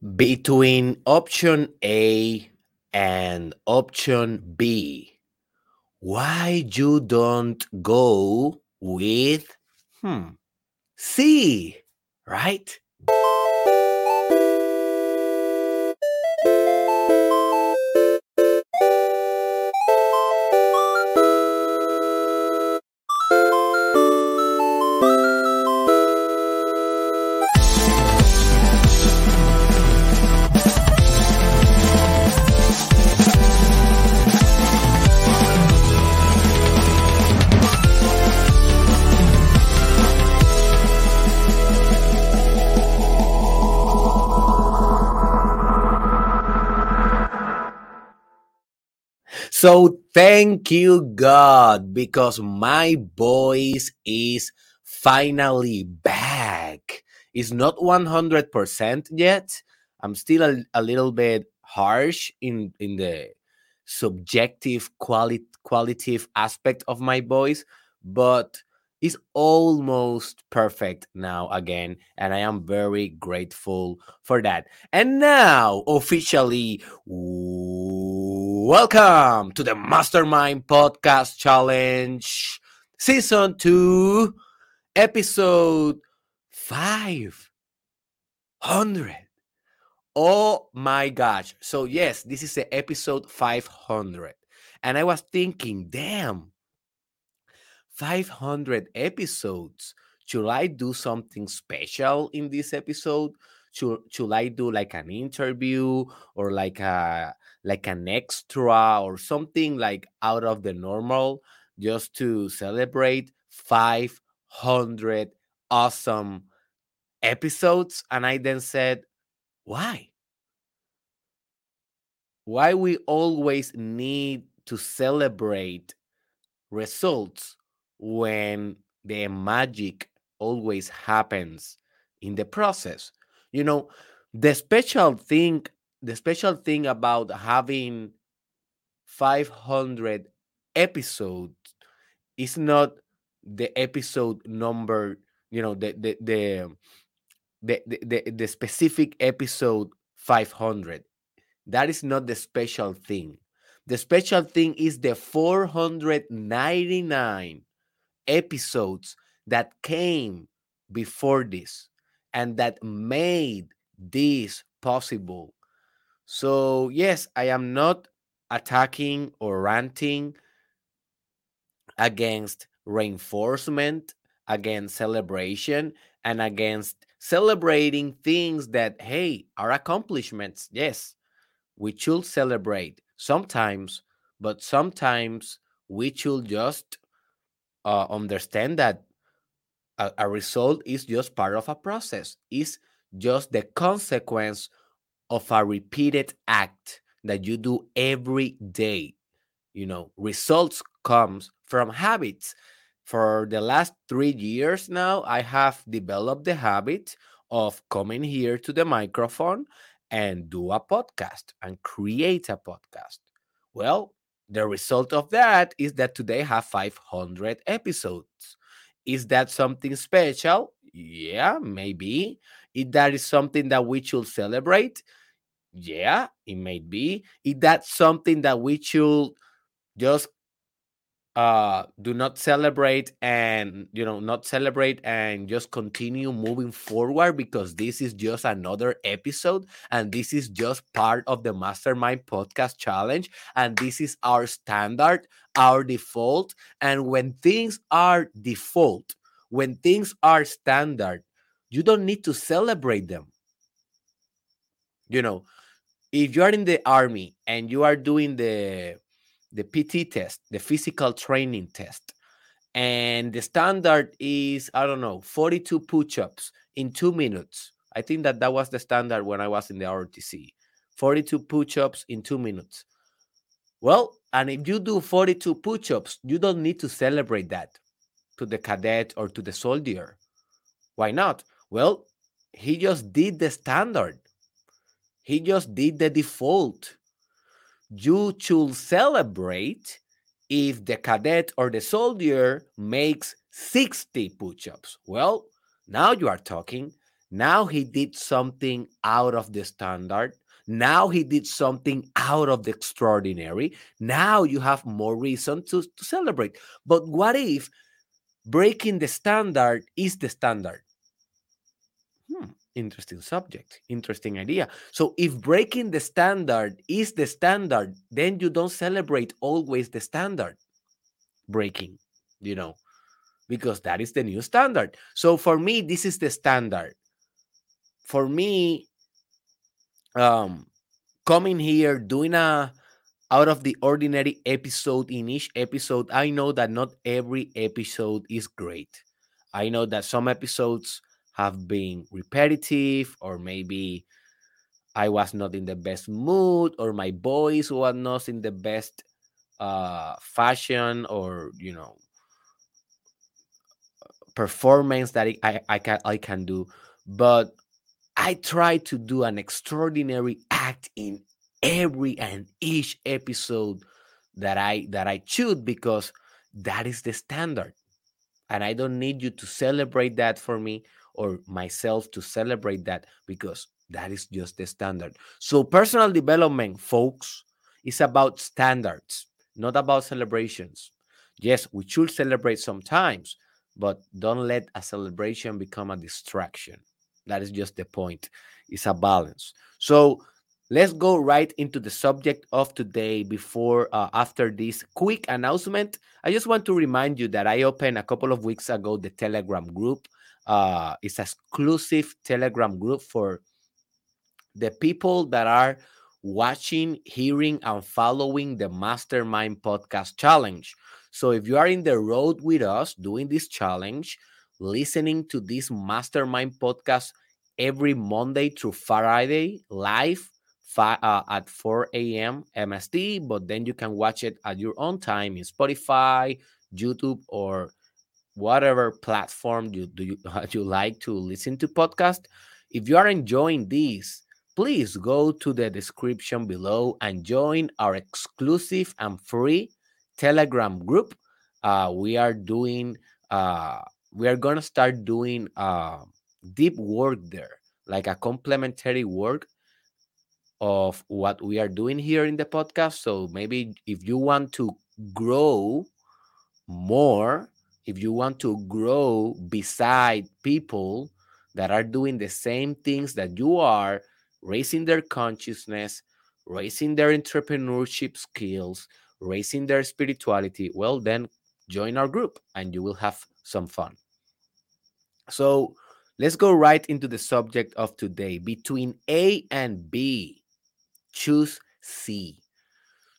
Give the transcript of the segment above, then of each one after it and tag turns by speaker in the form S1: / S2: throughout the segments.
S1: Between option A and option B, why you don't go with hmm C, right? So thank you, God, because my voice is finally back. It's not 100% yet. I'm still a, a little bit harsh in, in the subjective quali- qualitative aspect of my voice, but it's almost perfect now again and i am very grateful for that and now officially welcome to the mastermind podcast challenge season 2 episode 500 oh my gosh so yes this is the episode 500 and i was thinking damn 500 episodes. Should I do something special in this episode? Should, should I do like an interview or like a like an extra or something like out of the normal just to celebrate 500 awesome episodes and I then said, why? Why we always need to celebrate results when the magic always happens in the process. You know, the special thing, the special thing about having 500 episodes is not the episode number, you know, the the the the, the, the, specific episode 500. That is not the special thing. The special thing is the 499 episodes that came before this and that made this possible. So, yes, I am not attacking or ranting against reinforcement, against celebration, and against celebrating things that, hey, are accomplishments. Yes, we should celebrate sometimes, but sometimes we should just uh, understand that a, a result is just part of a process is just the consequence of a repeated act that you do every day you know results comes from habits for the last three years now i have developed the habit of coming here to the microphone and do a podcast and create a podcast well the result of that is that today I have 500 episodes. Is that something special? Yeah, maybe. If that is something that we should celebrate, yeah, it may be. Is that something that we should just uh do not celebrate and you know not celebrate and just continue moving forward because this is just another episode and this is just part of the mastermind podcast challenge and this is our standard our default and when things are default when things are standard you don't need to celebrate them you know if you are in the army and you are doing the the PT test, the physical training test. And the standard is, I don't know, 42 push ups in two minutes. I think that that was the standard when I was in the ROTC 42 push ups in two minutes. Well, and if you do 42 push ups, you don't need to celebrate that to the cadet or to the soldier. Why not? Well, he just did the standard, he just did the default you should celebrate if the cadet or the soldier makes 60 push ups. Well, now you are talking. Now he did something out of the standard. Now he did something out of the extraordinary. Now you have more reason to, to celebrate. But what if breaking the standard is the standard? Interesting subject, interesting idea. So, if breaking the standard is the standard, then you don't celebrate always the standard breaking, you know, because that is the new standard. So, for me, this is the standard. For me, um, coming here, doing a out of the ordinary episode in each episode, I know that not every episode is great. I know that some episodes have been repetitive or maybe I was not in the best mood or my voice was not in the best uh, fashion or you know performance that I, I can I can do, but I try to do an extraordinary act in every and each episode that I that I shoot because that is the standard. And I don't need you to celebrate that for me or myself to celebrate that because that is just the standard. So personal development, folks, is about standards, not about celebrations. Yes, we should celebrate sometimes, but don't let a celebration become a distraction. That is just the point. It's a balance. So let's go right into the subject of today before uh, after this quick announcement i just want to remind you that i opened a couple of weeks ago the telegram group uh, it's exclusive telegram group for the people that are watching hearing and following the mastermind podcast challenge so if you are in the road with us doing this challenge listening to this mastermind podcast every monday through friday live uh, at 4 a.m. MST, but then you can watch it at your own time in Spotify, YouTube, or whatever platform you do you, you like to listen to podcast. If you are enjoying this, please go to the description below and join our exclusive and free Telegram group. Uh, we are doing, uh, we are gonna start doing uh, deep work there, like a complementary work of what we are doing here in the podcast. So maybe if you want to grow more, if you want to grow beside people that are doing the same things that you are, raising their consciousness, raising their entrepreneurship skills, raising their spirituality, well, then join our group and you will have some fun. So let's go right into the subject of today between A and B choose C.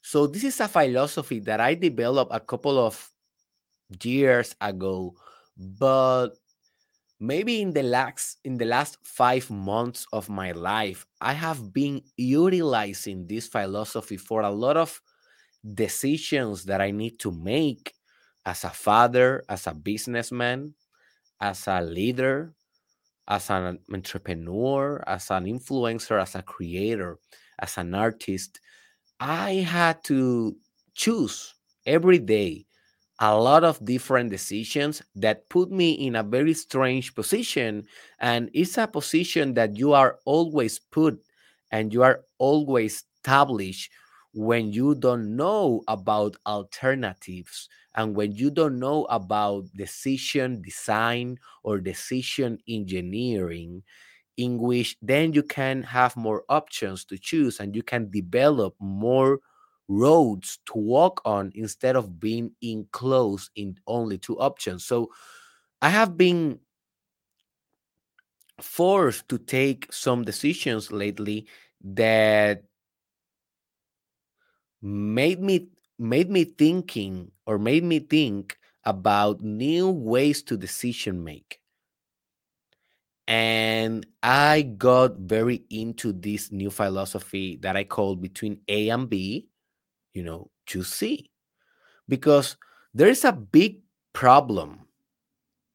S1: So this is a philosophy that I developed a couple of years ago, but maybe in the last in the last 5 months of my life, I have been utilizing this philosophy for a lot of decisions that I need to make as a father, as a businessman, as a leader, as an entrepreneur, as an influencer, as a creator as an artist, I had to choose every day a lot of different decisions that put me in a very strange position. And it's a position that you are always put and you are always established when you don't know about alternatives and when you don't know about decision design or decision engineering in which then you can have more options to choose and you can develop more roads to walk on instead of being enclosed in only two options. So I have been forced to take some decisions lately that made me made me thinking or made me think about new ways to decision make and I got very into this new philosophy that I call between A and B, you know, choose C. Because there is a big problem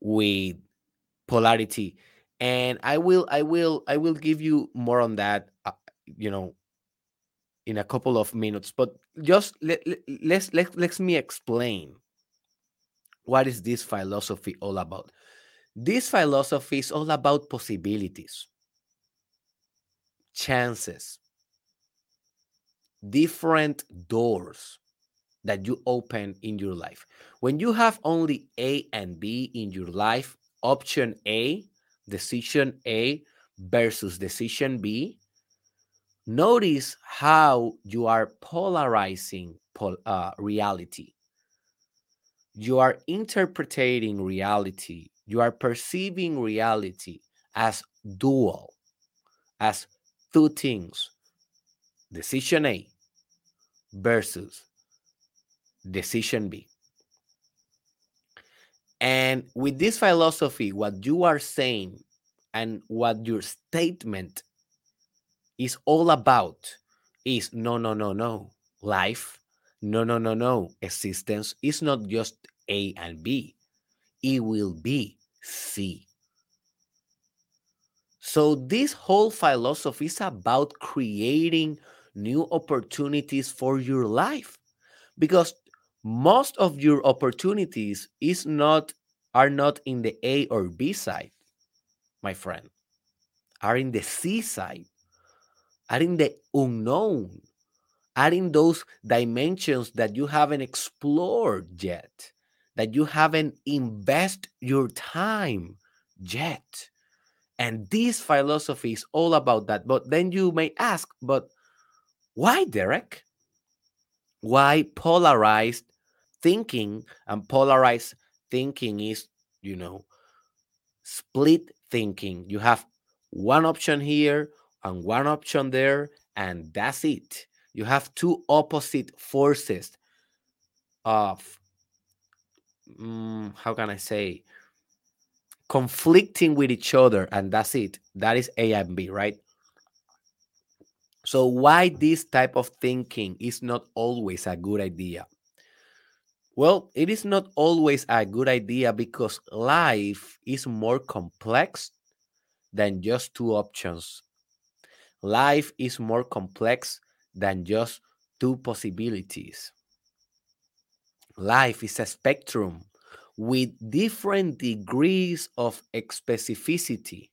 S1: with polarity. And I will, I will, I will give you more on that, uh, you know, in a couple of minutes. But just let, let, let's let, let me explain what is this philosophy all about This philosophy is all about possibilities, chances, different doors that you open in your life. When you have only A and B in your life, option A, decision A versus decision B, notice how you are polarizing pol- uh, reality. You are interpreting reality, you are perceiving reality as dual, as two things decision A versus decision B. And with this philosophy, what you are saying and what your statement is all about is no, no, no, no. Life, no, no, no, no. Existence is not just A and B, it will be C. So, this whole philosophy is about creating new opportunities for your life. Because most of your opportunities is not are not in the A or B side, my friend, are in the C side, are in the unknown, are in those dimensions that you haven't explored yet, that you haven't invest your time yet. And this philosophy is all about that. But then you may ask, but why, Derek? Why polarized thinking and polarized thinking is, you know, split thinking. You have one option here and one option there, and that's it. You have two opposite forces of, um, how can I say, conflicting with each other, and that's it. That is A and B, right? So, why this type of thinking is not always a good idea? Well, it is not always a good idea because life is more complex than just two options. Life is more complex than just two possibilities. Life is a spectrum with different degrees of specificity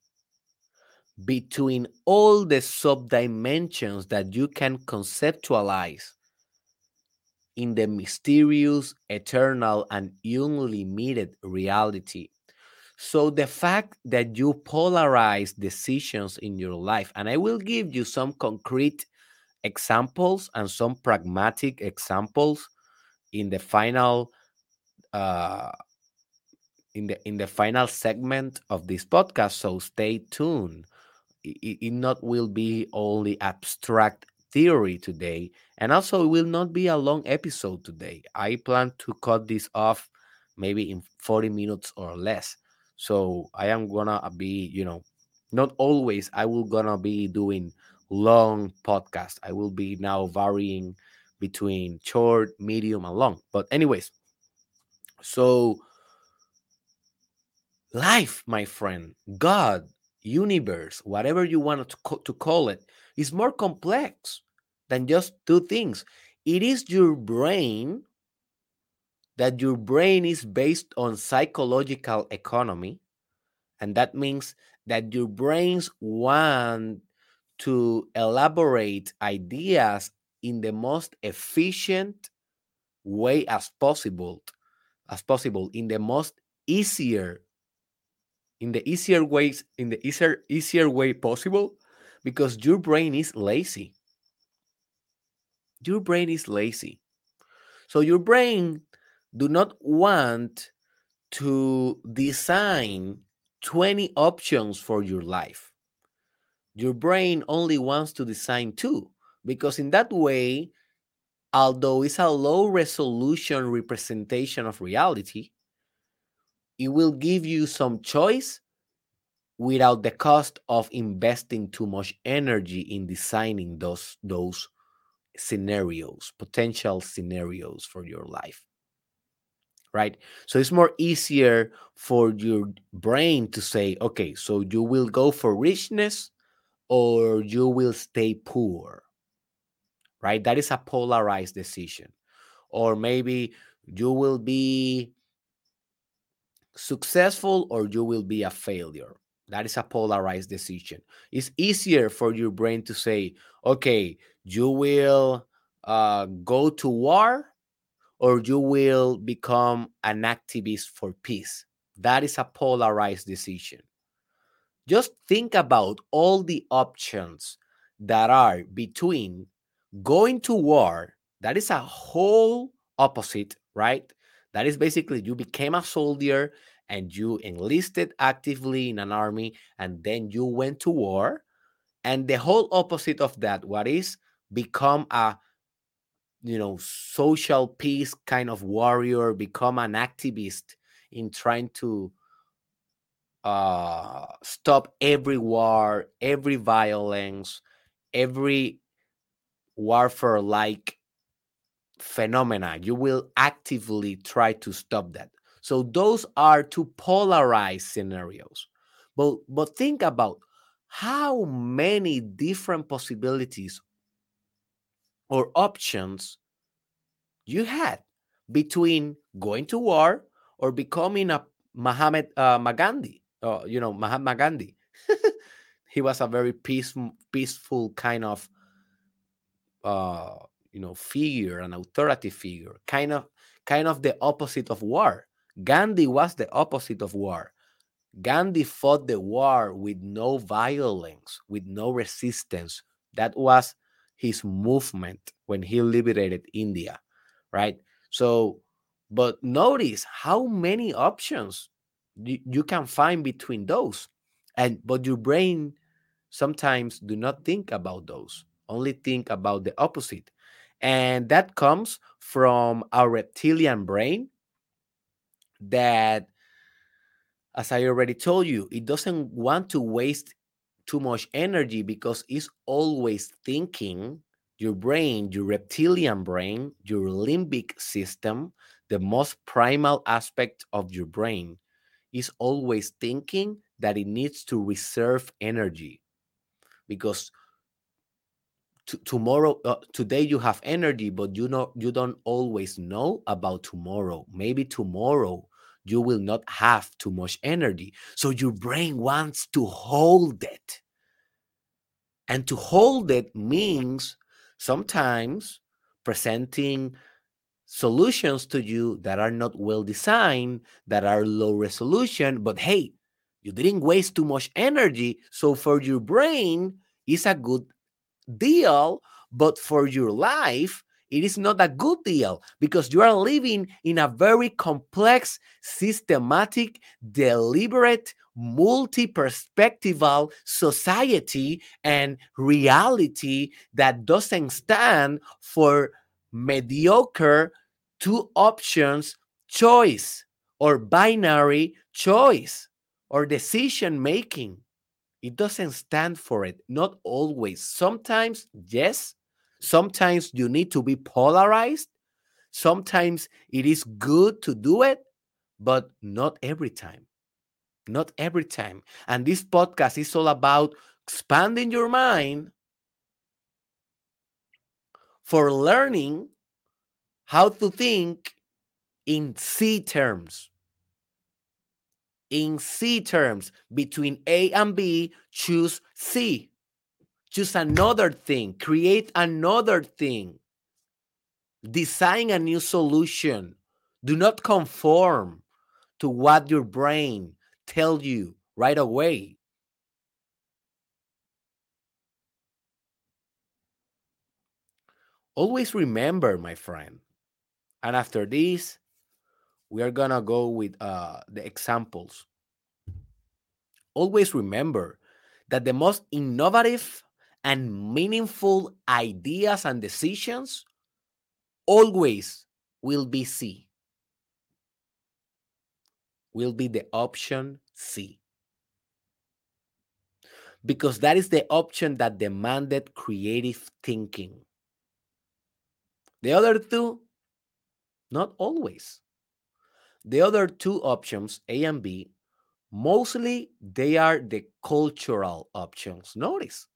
S1: between all the subdimensions that you can conceptualize in the mysterious, eternal, and unlimited reality. So, the fact that you polarize decisions in your life, and I will give you some concrete examples and some pragmatic examples in the final uh, in the in the final segment of this podcast so stay tuned it, it not will be only abstract theory today. And also, it will not be a long episode today. I plan to cut this off maybe in 40 minutes or less. So I am gonna be, you know, not always I will gonna be doing long podcast. I will be now varying between short, medium, and long. But anyways, so life, my friend, God, universe, whatever you want to, co- to call it, is more complex than just two things. It is your brain that your brain is based on psychological economy. And that means that your brains want to elaborate ideas in the most efficient way as possible as possible in the most easier in the easier ways in the easier easier way possible because your brain is lazy. Your brain is lazy. So your brain do not want to design 20 options for your life. Your brain only wants to design two because in that way although it's a low resolution representation of reality it will give you some choice without the cost of investing too much energy in designing those those scenarios potential scenarios for your life right? So it's more easier for your brain to say okay so you will go for richness or you will stay poor right? That is a polarized decision. Or maybe you will be successful or you will be a failure. That is a polarized decision. It's easier for your brain to say, okay, you will uh, go to war or you will become an activist for peace. That is a polarized decision. Just think about all the options that are between going to war, that is a whole opposite, right? That is basically you became a soldier and you enlisted actively in an army and then you went to war. And the whole opposite of that, what is become a you know social peace kind of warrior, become an activist in trying to uh, stop every war, every violence, every warfare like phenomena. You will actively try to stop that. So those are two polarized scenarios. But but think about how many different possibilities or options you had between going to war or becoming a Muhammad uh, Magandhi, uh, you know, Mahatma Gandhi. he was a very peaceful, peaceful kind of uh, you know figure an authoritative figure kind of kind of the opposite of war. Gandhi was the opposite of war. Gandhi fought the war with no violence with no resistance. That was his movement when he liberated india right? So but notice how many options you, you can find between those. And but your brain sometimes do not think about those only think about the opposite and that comes from our reptilian brain that, as I already told you, it doesn't want to waste too much energy because it's always thinking your brain, your reptilian brain, your limbic system, the most primal aspect of your brain, is always thinking that it needs to reserve energy because tomorrow uh, today you have energy but you know you don't always know about tomorrow. Maybe tomorrow you will not have too much energy. So your brain wants to hold it. And to hold it means sometimes presenting solutions to you that are not well designed that are low resolution but hey you didn't waste too much energy. So for your brain it's a good deal, but for your life, it is not a good deal because you are living in a very complex, systematic, deliberate, multi perspectival society and reality that doesn't stand for mediocre two options choice or binary choice or decision making. It doesn't stand for it. Not always. Sometimes, yes. Sometimes you need to be polarized. Sometimes it is good to do it, but not every time. Not every time. And this podcast is all about expanding your mind for learning how to think in C terms in C terms between A and B, choose C. Choose another thing, create another thing, design a new solution. Do not conform to what your brain tells you right away. Always remember, my friend. And after this, we are gonna go with uh, the examples. Always remember that the most innovative and meaningful ideas and decisions always will be C. Will be the option C. Because that is the option that demanded creative thinking. The other two, not always. The other two options, A and B, mostly they are the cultural options. Notice.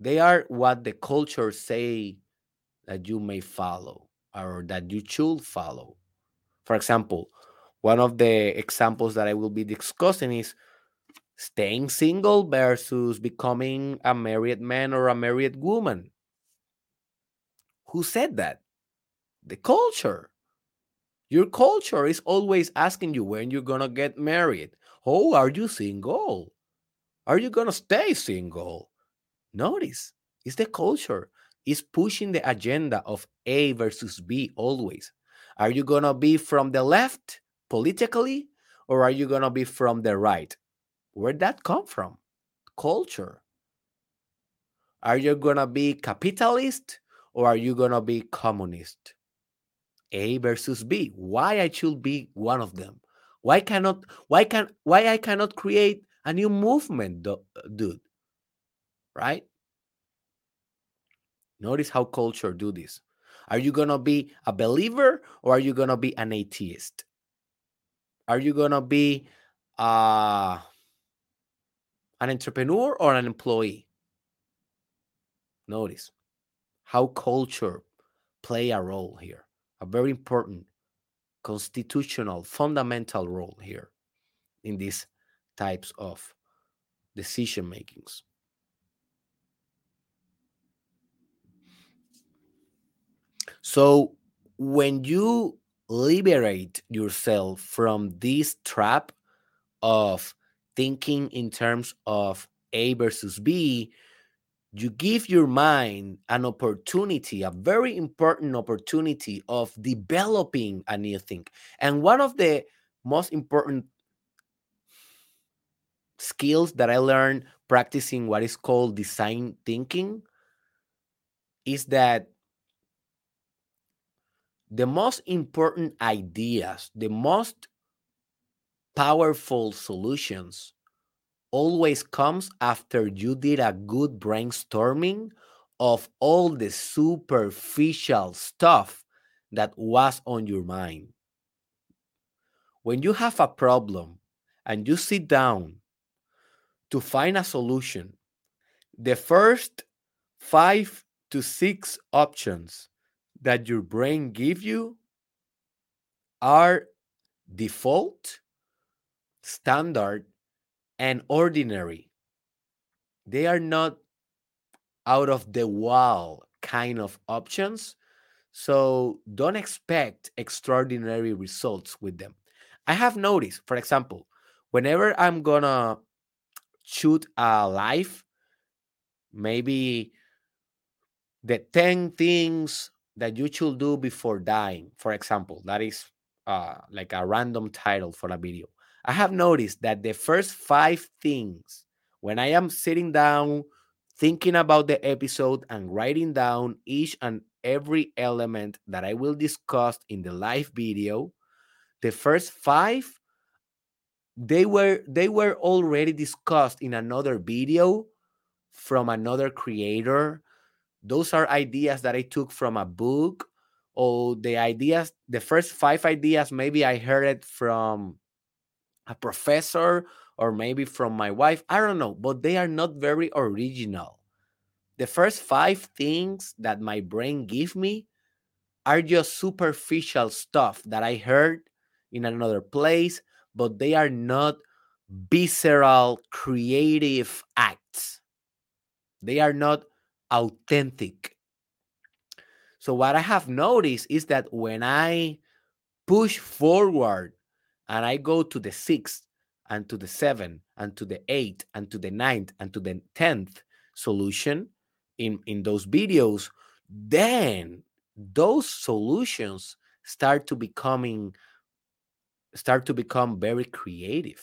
S1: They are what the culture say that you may follow or that you should follow. For example, one of the examples that I will be discussing is staying single versus becoming a married man or a married woman. Who said that? The culture. Your culture is always asking you when you're going to get married. Oh, are you single? Are you going to stay single? Notice, it's the culture. It's pushing the agenda of A versus B always. Are you going to be from the left politically or are you going to be from the right? Where'd that come from? Culture. Are you going to be capitalist or are you going to be communist? A versus B. Why I should be one of them? Why cannot why can why I cannot create a new movement, dude? Right? Notice how culture do this. Are you gonna be a believer or are you gonna be an atheist? Are you gonna be uh, an entrepreneur or an employee? Notice how culture play a role here a very important constitutional fundamental role here in these types of decision makings so when you liberate yourself from this trap of thinking in terms of a versus b you give your mind an opportunity, a very important opportunity of developing a new thing. And one of the most important skills that I learned practicing what is called design thinking is that the most important ideas, the most powerful solutions always comes after you did a good brainstorming of all the superficial stuff that was on your mind. When you have a problem and you sit down to find a solution, the first five to six options that your brain give you are default, standard, and ordinary. They are not out of the wall kind of options. So don't expect extraordinary results with them. I have noticed, for example, whenever I'm gonna shoot a live, maybe the 10 things that you should do before dying, for example, that is uh, like a random title for a video. I have noticed that the first five things, when I am sitting down, thinking about the episode and writing down each and every element that I will discuss in the live video, the first five they were they were already discussed in another video from another creator. Those are ideas that i took from a book or the ideas the first five ideas maybe i heard it from a professor or maybe from my wife. I don't know, but they are not very original. The first five things that my brain give me are just superficial stuff that I heard in another place, but they are not visceral creative acts. They are not authentic. So what I have noticed is that when I push forward and I go to the sixth and to the seventh and to the eighth and to the ninth and to the tenth solution in, in those videos, then those solutions start to becoming start to become very creative.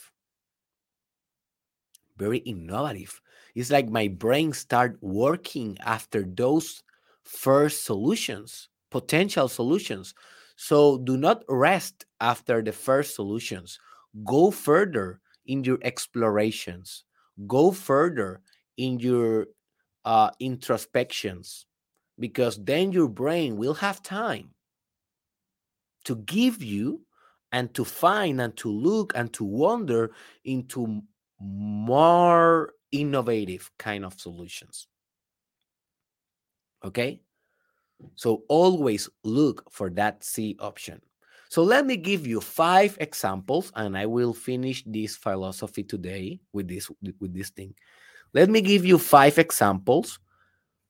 S1: Very innovative. It's like my brain start working after those first solutions potential solutions so do not rest after the first solutions. Go further in your explorations. Go further in your uh, introspections because then your brain will have time to give you and to find and to look and to wonder into more innovative kind of solutions. Okay? So always look for that C option. So let me give you five examples and I will finish this philosophy today with this with this thing. Let me give you five examples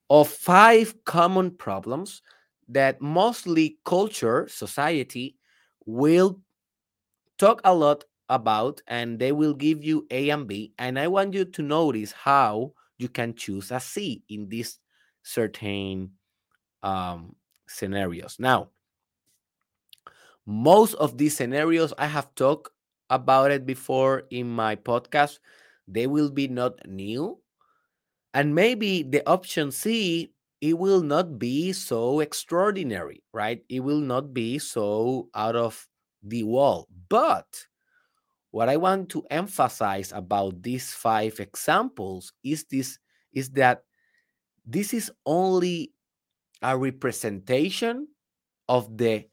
S1: of five common problems that mostly culture, society will talk a lot about and they will give you A and B. And I want you to notice how you can choose a C in this certain um, scenarios. Now, most of these scenarios I have talked about it before in my podcast. They will be not new. And maybe the option C it will not be so extraordinary, right? It will not be so out of the wall. But what I want to emphasize about these five examples is this is that this is only a representation of the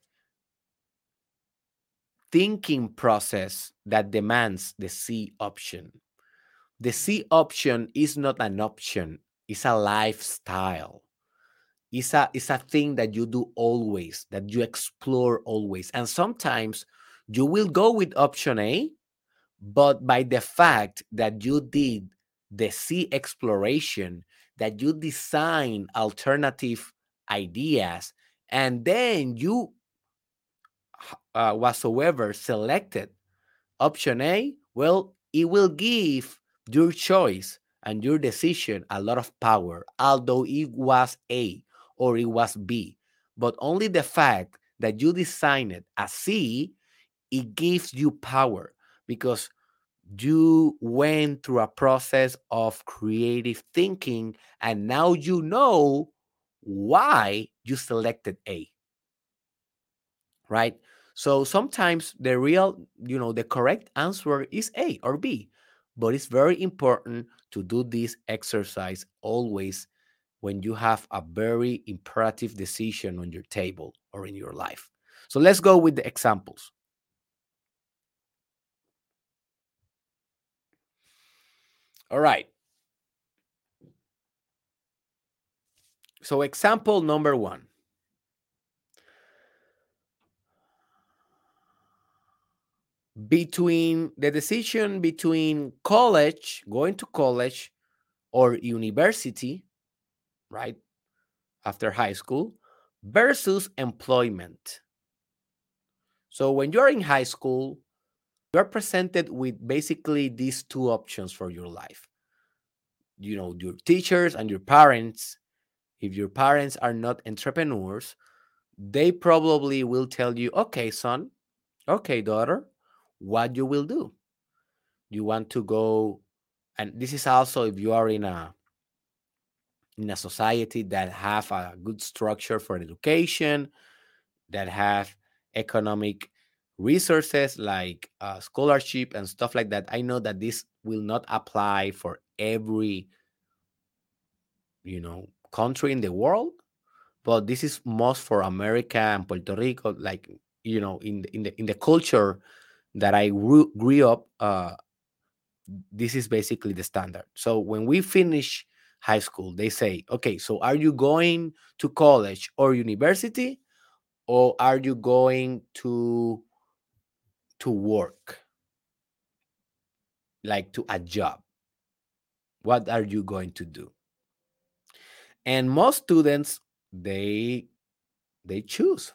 S1: thinking process that demands the C option. The C option is not an option, it's a lifestyle. It's a, it's a thing that you do always, that you explore always. And sometimes you will go with option A, but by the fact that you did the C exploration, that you design alternative ideas, and then you uh, whatsoever selected option A, well, it will give your choice and your decision a lot of power, although it was A or it was B. But only the fact that you designed it as C, it gives you power because you went through a process of creative thinking and now you know why you selected A. Right? So sometimes the real, you know, the correct answer is A or B, but it's very important to do this exercise always when you have a very imperative decision on your table or in your life. So let's go with the examples. All right. So, example number one between the decision between college, going to college, or university, right, after high school, versus employment. So when you're in high school, you're presented with basically these two options for your life. You know, your teachers and your parents. If your parents are not entrepreneurs, they probably will tell you, okay, son, okay, daughter, what you will do. You want to go, and this is also if you are in a in a society that have a good structure for education, that have economic resources like uh, scholarship and stuff like that. I know that this will not apply for every you know country in the world, but this is most for America and Puerto Rico. Like you know, in the, in the in the culture that I grew, up, uh, this is basically the standard. So when we finish high school, they say, okay, so are you going to college or university, or are you going to to work, like to a job? What are you going to do? And most students, they they choose.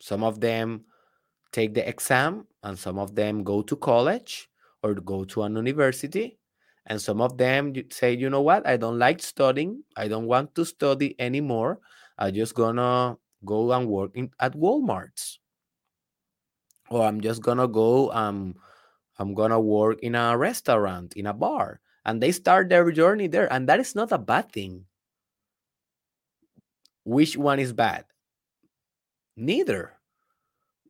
S1: Some of them take the exam and some of them go to college or go to an university and some of them say you know what? I don't like studying. I don't want to study anymore. I'm just gonna go and work in, at walmart's. Or i'm just gonna go um i'm gonna work in a restaurant in a bar and they start their journey there and that is not a bad thing which one is bad neither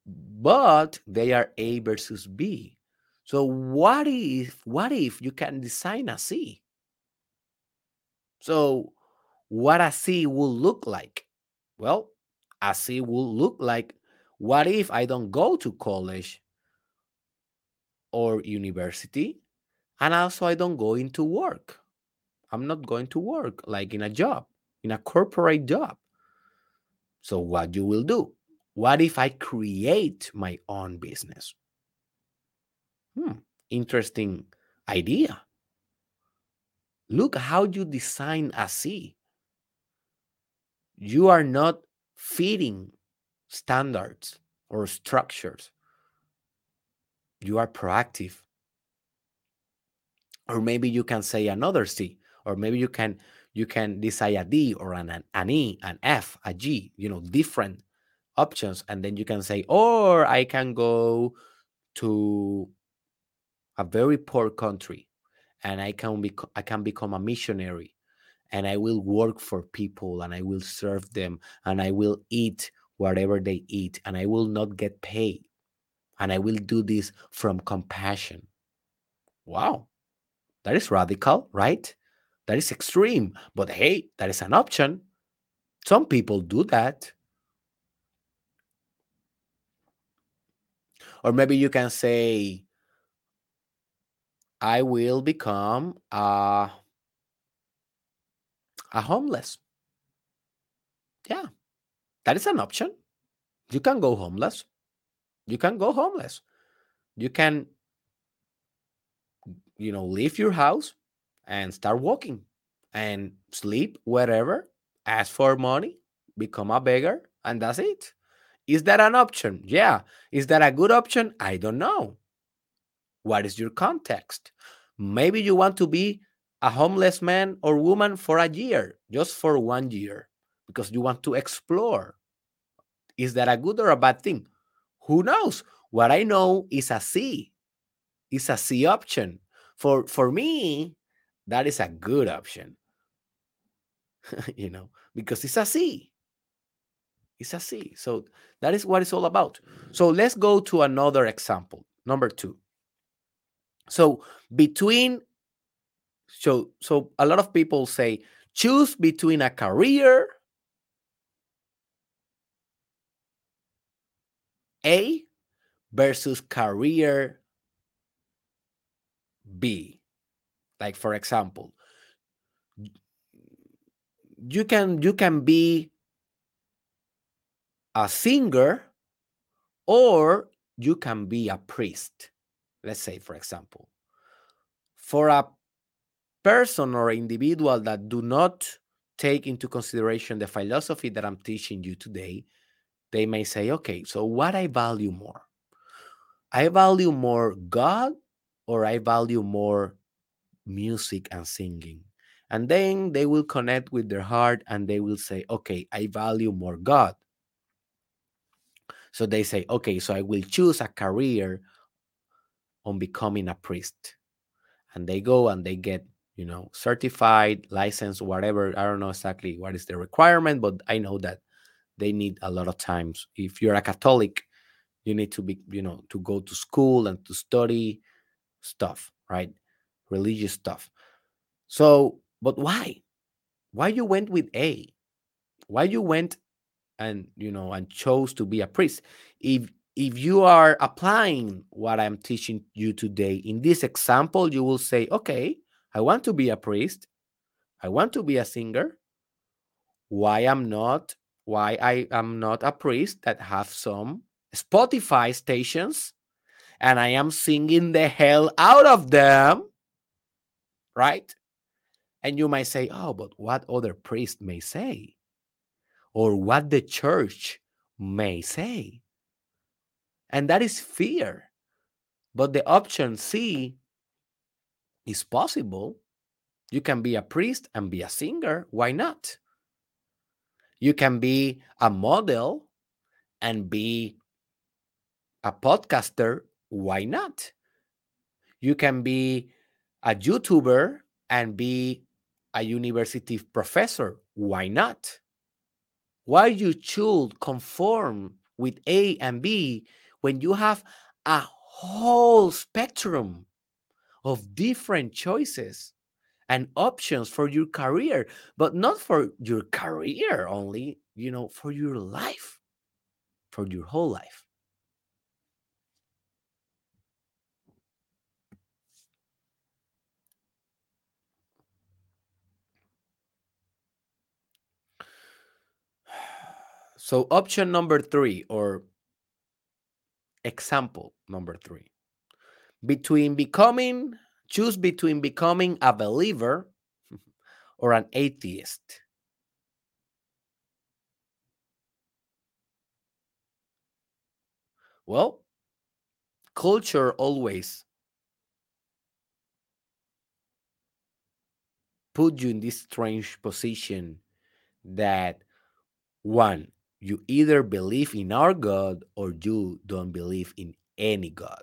S1: but they are A versus B. So what if what if you can design a C? So what a C will look like? Well, a C will look like what if I don't go to college or university and also I don't go into work? I'm not going to work like in a job, in a corporate job. So what you will do? What if I create my own business? Hmm, interesting idea. Look how you design a C. You are not fitting standards or structures. You are proactive. Or maybe you can say another C, or maybe you can you can decide a D or an, an E, an F, a G, you know, different options. And then you can say, or I can go to a very poor country and I can be I can become a missionary and I will work for people and I will serve them and I will eat whatever they eat and I will not get paid and I will do this from compassion. Wow. That is radical, right? That is extreme, but hey, that is an option. Some people do that. Or maybe you can say, I will become a, a homeless. Yeah, that is an option. You can go homeless. You can go homeless. You can, you know, leave your house and start walking and sleep wherever, ask for money, become a beggar, and that's it. Is that an option? Yeah. Is that a good option? I don't know. What is your context? Maybe you want to be a homeless man or woman for a year, just for one year, because you want to explore. Is that a good or a bad thing? Who knows? What I know is a C. It's a C option. For for me, that is a good option. you know, because it's a C. It's a C. So that is what it's all about. So let's go to another example. Number two. So between so so a lot of people say choose between a career A versus career B. Like for example, you can you can be a singer or you can be a priest let's say for example for a person or individual that do not take into consideration the philosophy that i'm teaching you today they may say okay so what i value more i value more god or i value more music and singing. And then they will connect with their heart and they will say okay i value more god. So they say okay so i will choose a career on becoming a priest. And they go and they get you know certified license whatever. I don't know exactly what is the requirement but i know that they need a lot of times. If you're a catholic you need to be you know to go to school and to study stuff right? Religious stuff. So but why? Why you went with a? Why you went and you know and chose to be a priest? If if you are applying what I'm teaching you today in this example, you will say, okay, I want to be a priest. I want to be a singer. Why I'm not, why I am not a priest that have some Spotify stations and I am singing the hell out of them. Right? And you might say, oh, but what other priest may say? Or what the church may say and that is fear. But the option C is possible. You can be a priest and be a singer. Why not? You can be a model and be a podcaster. Why not? You can be a YouTuber and be a university professor. Why not? Why you should conform with A and B when you have a whole spectrum of different choices and options for your career, but not for your career only, you know, for your life, for your whole life. So, option number three, or example number three, between becoming, choose between becoming a believer or an atheist. Well, culture always put you in this strange position that one, you either believe in our God or you don't believe in any God.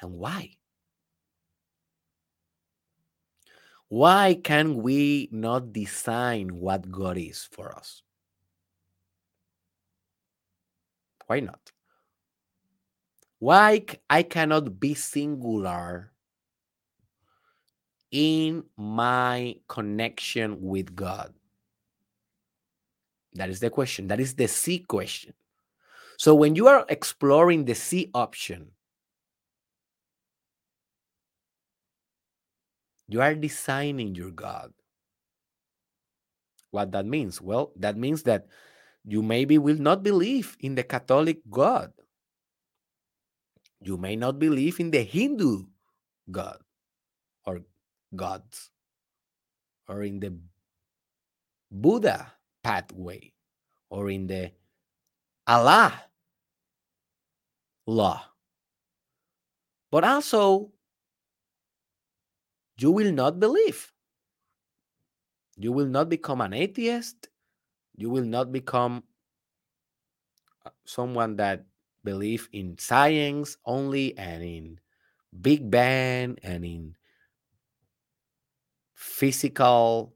S1: And why? Why can we not design what God is for us? Why not? Why I cannot be singular in my connection with God? That is the question. That is the C question. So when you are exploring the C option, you are designing your God. What that means? Well, that means that you maybe will not believe in the Catholic God. You may not believe in the Hindu God or gods or in the Buddha pathway or in the Allah law. But also, you will not believe. You will not become an atheist. You will not become uh, someone that believe in science only and in Big Bang and in physical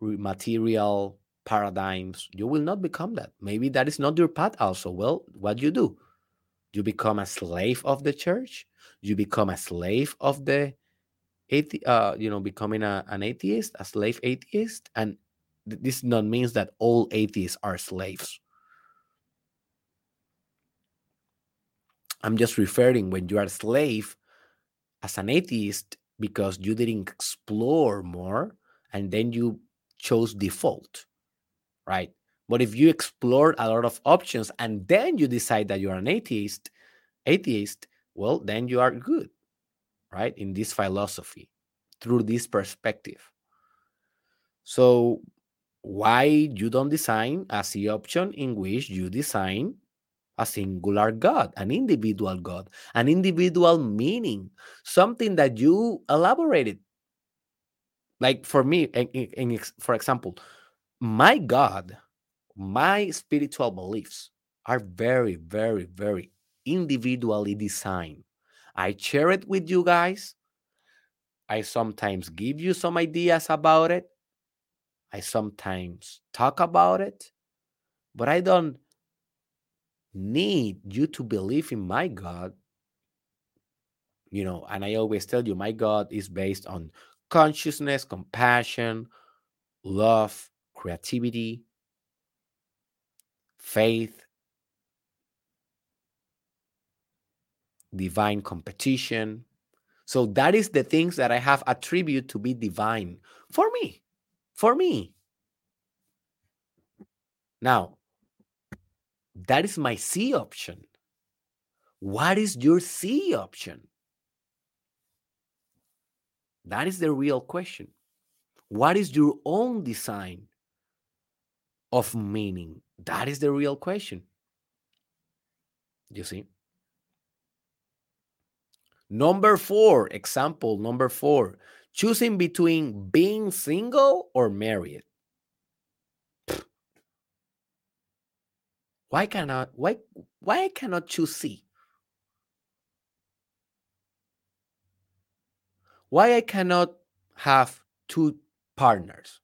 S1: material paradigms, you will not become that. Maybe that is not your path also. Well, what do you do? You become a slave of the church. You become a slave of the uh, you know, becoming a, an atheist, a slave atheist. And this not means that all atheists are slaves. I'm just referring when you are a slave as an atheist because you didn't explore more and then you chose default right? But if you explore a lot of options and then you decide that you're an atheist, atheist, well, then you are good, right? In this philosophy, through this perspective. So why you don't design a C option in which you design a singular God, an individual God, an individual meaning, something that you elaborated. Like for me, in, in, for example, my God, my spiritual beliefs are very, very, very individually designed. I share it with you guys. I sometimes give you some ideas about it. I sometimes talk about it, but I don't need you to believe in my God. You know, and I always tell you, my God is based on consciousness, compassion, love, creativity, faith, divine competition. So that is the things that I have attribute to be divine for me. For me. Now, that is my C option. What is your C option? That is the real question. What is your own design of meaning? That is the real question. You see? Number four, example number four, choosing between being single or married. Why cannot why why I cannot choose C? Why I cannot have two partners?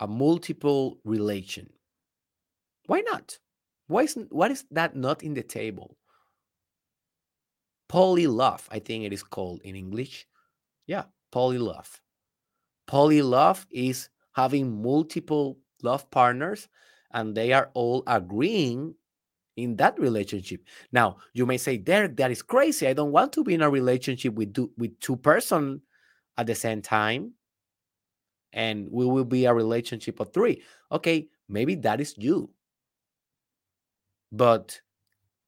S1: A multiple relation. Why not? Why is what is that not in the table? Poly love, I think it is called in English. Yeah, poly love. Poly love is having multiple love partners and they are all agreeing in that relationship. Now, you may say, Derek, that is crazy. I don't want to be in a relationship with two, with two person at the same time. And we will be a relationship of three. Okay, maybe that is you. But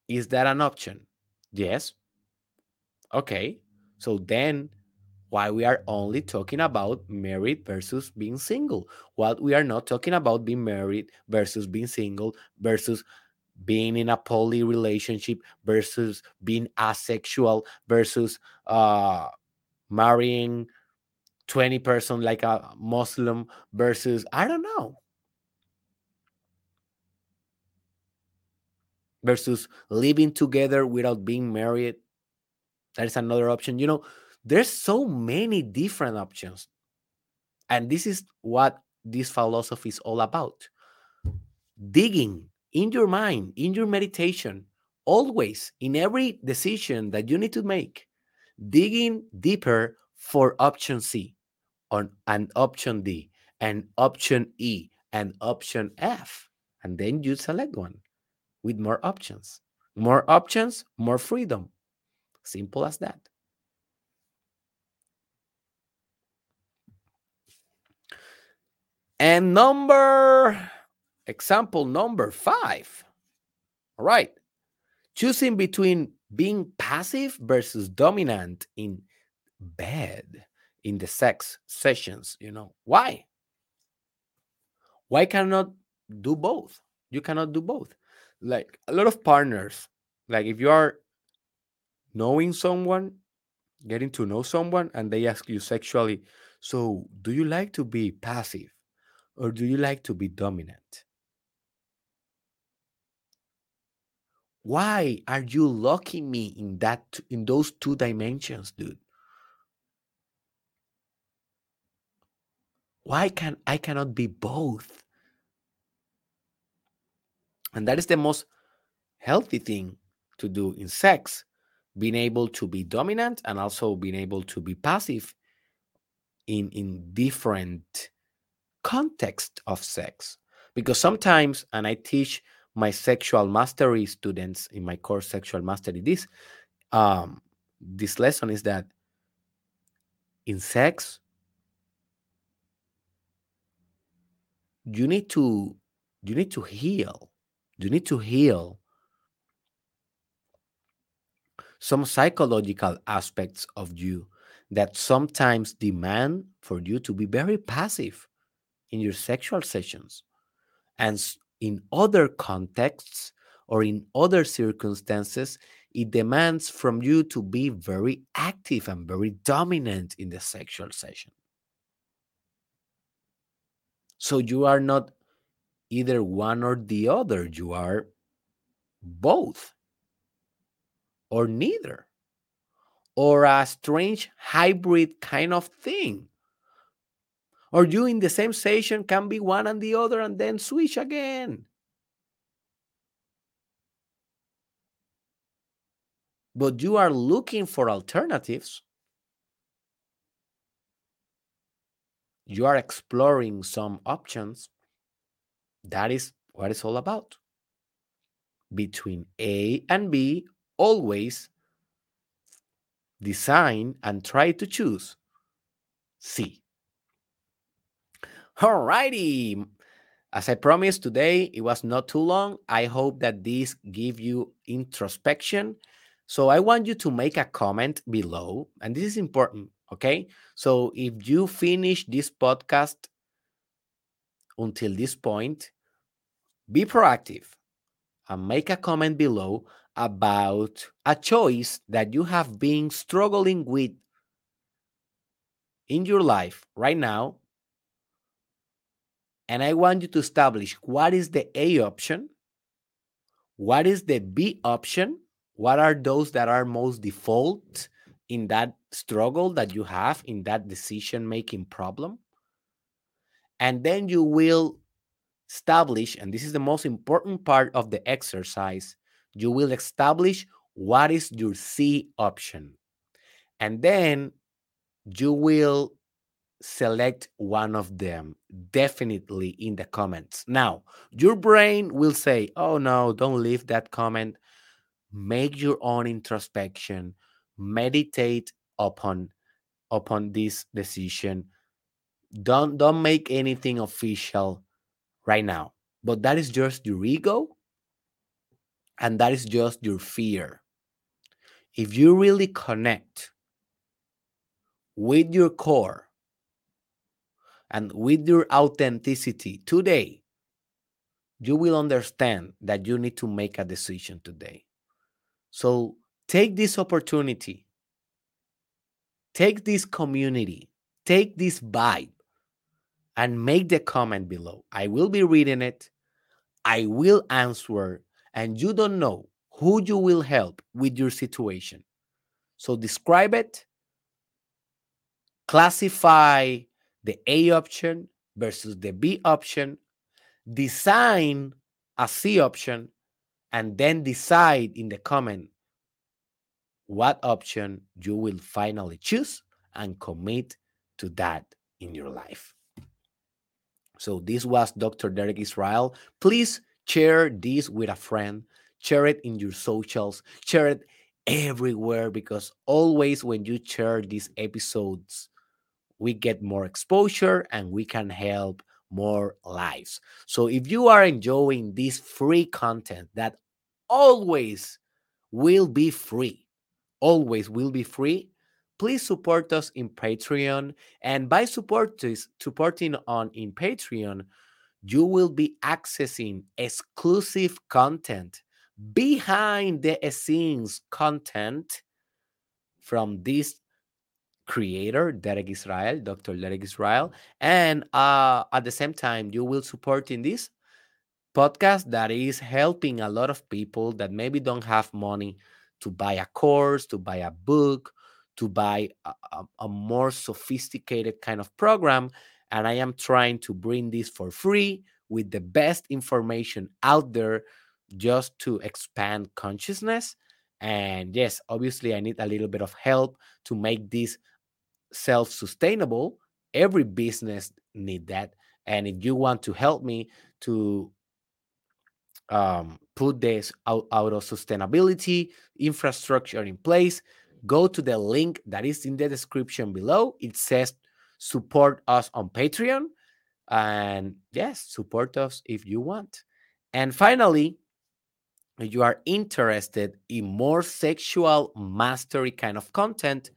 S1: is that an option? Yes. Okay. So then why we are only talking about married versus being single? What we are not talking about being married versus being single versus being in a poly relationship versus being asexual versus uh marrying 20 person like a muslim versus i don't know. Versus living together without being married. That is another option. You know there's so many different options. And this is what this philosophy is all about. Digging in your mind in your meditation always in every decision that you need to make digging deeper for option c on an option d and option e and option f and then you select one with more options more options more freedom simple as that And number, example number five. All right. Choosing between being passive versus dominant in bed, in the sex sessions, you know. Why? Why cannot do both? You cannot do both. Like a lot of partners, like if you are knowing someone, getting to know someone, and they ask you sexually, so do you like to be passive? or do you like to be dominant? Why are you locking me in that in those two dimensions, dude? Why can I cannot be both? And that is the most healthy thing to do in sex, being able to be dominant and also being able to be passive in in different context of sex. Because sometimes, and I teach my sexual mastery students in my course, Sexual Mastery, this, um, this lesson is that in sex, you need to you need to heal you need to heal some psychological aspects of you that sometimes demand for you to be very passive in your sexual sessions. And in other contexts or in other circumstances, it demands from you to be very active and very dominant in the sexual session. So you are not either one or the other, you are both or neither or a strange hybrid kind of thing or you in the same session can be one and the other and then switch again. But you are looking for alternatives. You are exploring some options. That is what it's all about. Between A and B, always design and try to choose C. Alrighty. As I promised today, it was not too long. I hope that this give you introspection. So I want you to make a comment below, and this is important. Okay. So if you finish this podcast until this point, be proactive and make a comment below about a choice that you have been struggling with in your life right now and I want you to establish what is the A option, what is the B option, what are those that are most default in that struggle that you have in that decision making problem. And then you will establish, and this is the most important part of the exercise, you will establish what is your C option. And then you will select one of them definitely in the comments. Now, your brain will say, oh no, don't leave that comment. Make your own introspection, meditate upon upon this decision, don't don't make anything official right now but that is just your ego and that is just your fear. If you really connect with your core and with your authenticity today you will understand that you need to make a decision today. So take this opportunity take this community take this vibe and make the comment below. I will be reading it. I will answer, and you don't know who you will help with your situation. So describe it, classify the A option versus the B option, design a C option, and then decide in the comment what option you will finally choose and commit to that in your life. So this was Dr. Derek Israel. Please share this with a friend, share it in your socials, share it everywhere because always when you share these episodes, we get more exposure and we can help more lives. So if you are enjoying this free content that always will be free, always will be free, please support us in Patreon. And by support supporting on in Patreon, you will be accessing exclusive content behind the scenes content from this creator, Derek Israel, Dr. Derek Israel. And uh, at the same time, you will support in this podcast that is helping a lot of people that maybe don't have money to buy a course, to buy a book, to buy a, a, a, more sophisticated kind of program. And I am trying to bring this for free with the best information out there just to expand consciousness. And yes, obviously, I need a little bit of help to make this self sustainable. Every business need that. And if you want to help me to um, put this out, out of sustainability infrastructure in place, go to the link that is in the description below. It says support us on Patreon. And yes, support us if you want. And finally, if you are interested in more sexual mastery kind of content,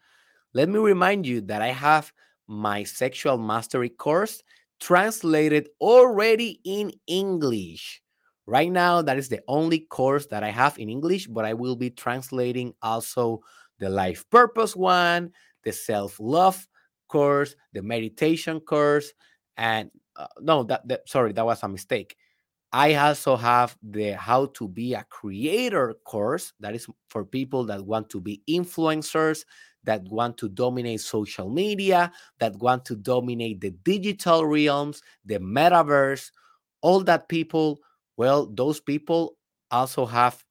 S1: let me remind you that I have my sexual mastery course translated already in English. Right now, that is the only course that I have in English, but I will be translating also the life purpose one, the self love course, the meditation course, and uh, no, that, that sorry, that was a mistake. I also have the how to be a creator course that is for people that want to be influencers, that want to dominate social media, that want to dominate the digital realms, the metaverse, all that people, well, those people also have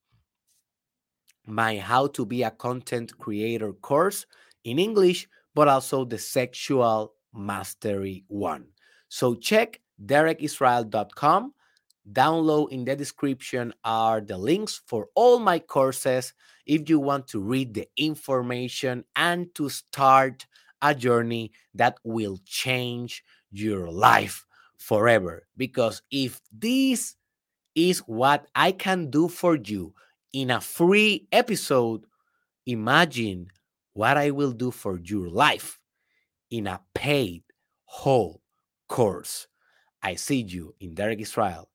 S1: my How to Be a Content Creator course in English, but also the Sexual Mastery one. So check derekisrael.com. Download in the description are the links for all my courses if you want to read the information and to start a journey that will change your life forever. Because if this is what I can do for you, in a free episode, imagine what I will do for your life in a paid whole course. I see you in derekisrael.com.